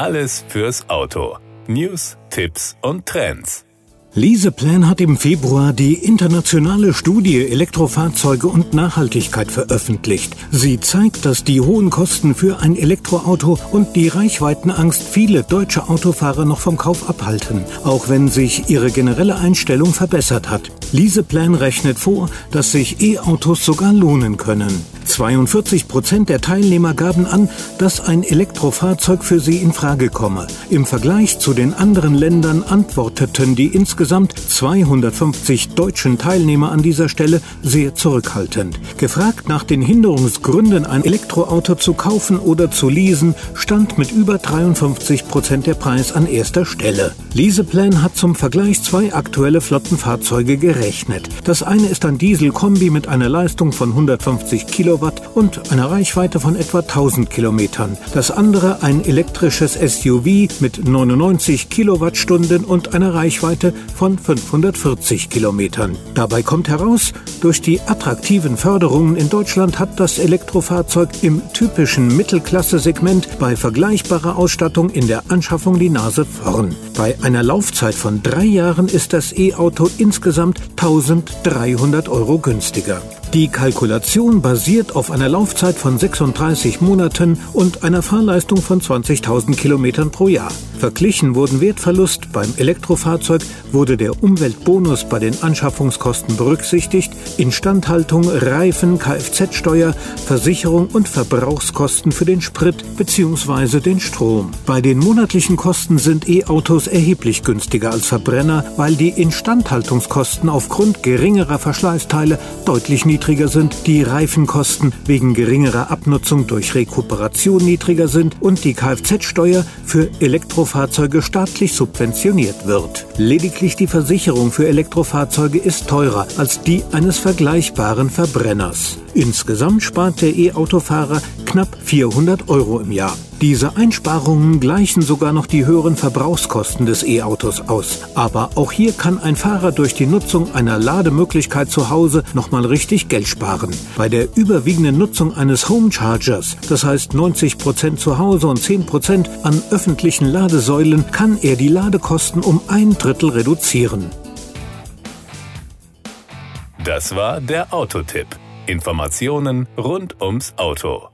Alles fürs Auto. News, Tipps und Trends. Leaseplan hat im Februar die internationale Studie Elektrofahrzeuge und Nachhaltigkeit veröffentlicht. Sie zeigt, dass die hohen Kosten für ein Elektroauto und die Reichweitenangst viele deutsche Autofahrer noch vom Kauf abhalten, auch wenn sich ihre generelle Einstellung verbessert hat. Leaseplan rechnet vor, dass sich E-Autos sogar lohnen können. 42 Prozent der Teilnehmer gaben an, dass ein Elektrofahrzeug für sie in Frage komme. Im Vergleich zu den anderen Ländern antworteten die insgesamt 250 deutschen Teilnehmer an dieser Stelle sehr zurückhaltend. Gefragt nach den Hinderungsgründen, ein Elektroauto zu kaufen oder zu leasen, stand mit über 53 Prozent der Preis an erster Stelle. Leaseplan hat zum Vergleich zwei aktuelle Flottenfahrzeuge gerechnet. Das eine ist ein Dieselkombi mit einer Leistung von 150 Kilowatt Kilowatt und einer Reichweite von etwa 1000 Kilometern. Das andere ein elektrisches SUV mit 99 Kilowattstunden und einer Reichweite von 540 Kilometern. Dabei kommt heraus, durch die attraktiven Förderungen in Deutschland hat das Elektrofahrzeug im typischen Mittelklasse-Segment bei vergleichbarer Ausstattung in der Anschaffung die Nase vorn. Bei einer Laufzeit von drei Jahren ist das E-Auto insgesamt 1300 Euro günstiger. Die Kalkulation basiert auf einer Laufzeit von 36 Monaten und einer Fahrleistung von 20.000 Kilometern pro Jahr. Verglichen wurden Wertverlust beim Elektrofahrzeug, wurde der Umweltbonus bei den Anschaffungskosten berücksichtigt, Instandhaltung, Reifen, Kfz-Steuer, Versicherung und Verbrauchskosten für den Sprit bzw. den Strom. Bei den monatlichen Kosten sind E-Autos erheblich günstiger als Verbrenner, weil die Instandhaltungskosten aufgrund geringerer Verschleißteile deutlich niedriger sind, die Reifenkosten wegen geringerer Abnutzung durch Rekuperation niedriger sind und die Kfz-Steuer für Elektrofahrzeuge staatlich subventioniert wird. Lediglich die Versicherung für Elektrofahrzeuge ist teurer als die eines vergleichbaren Verbrenners. Insgesamt spart der E-Autofahrer knapp 400 Euro im Jahr. Diese Einsparungen gleichen sogar noch die höheren Verbrauchskosten des E-Autos aus. Aber auch hier kann ein Fahrer durch die Nutzung einer Lademöglichkeit zu Hause nochmal richtig Geld sparen. Bei der überwiegenden Nutzung eines Home Chargers, das heißt 90 Prozent zu Hause und 10 Prozent an öffentlichen Ladesäulen, kann er die Ladekosten um ein Drittel reduzieren. Das war der Autotipp. Informationen rund ums Auto.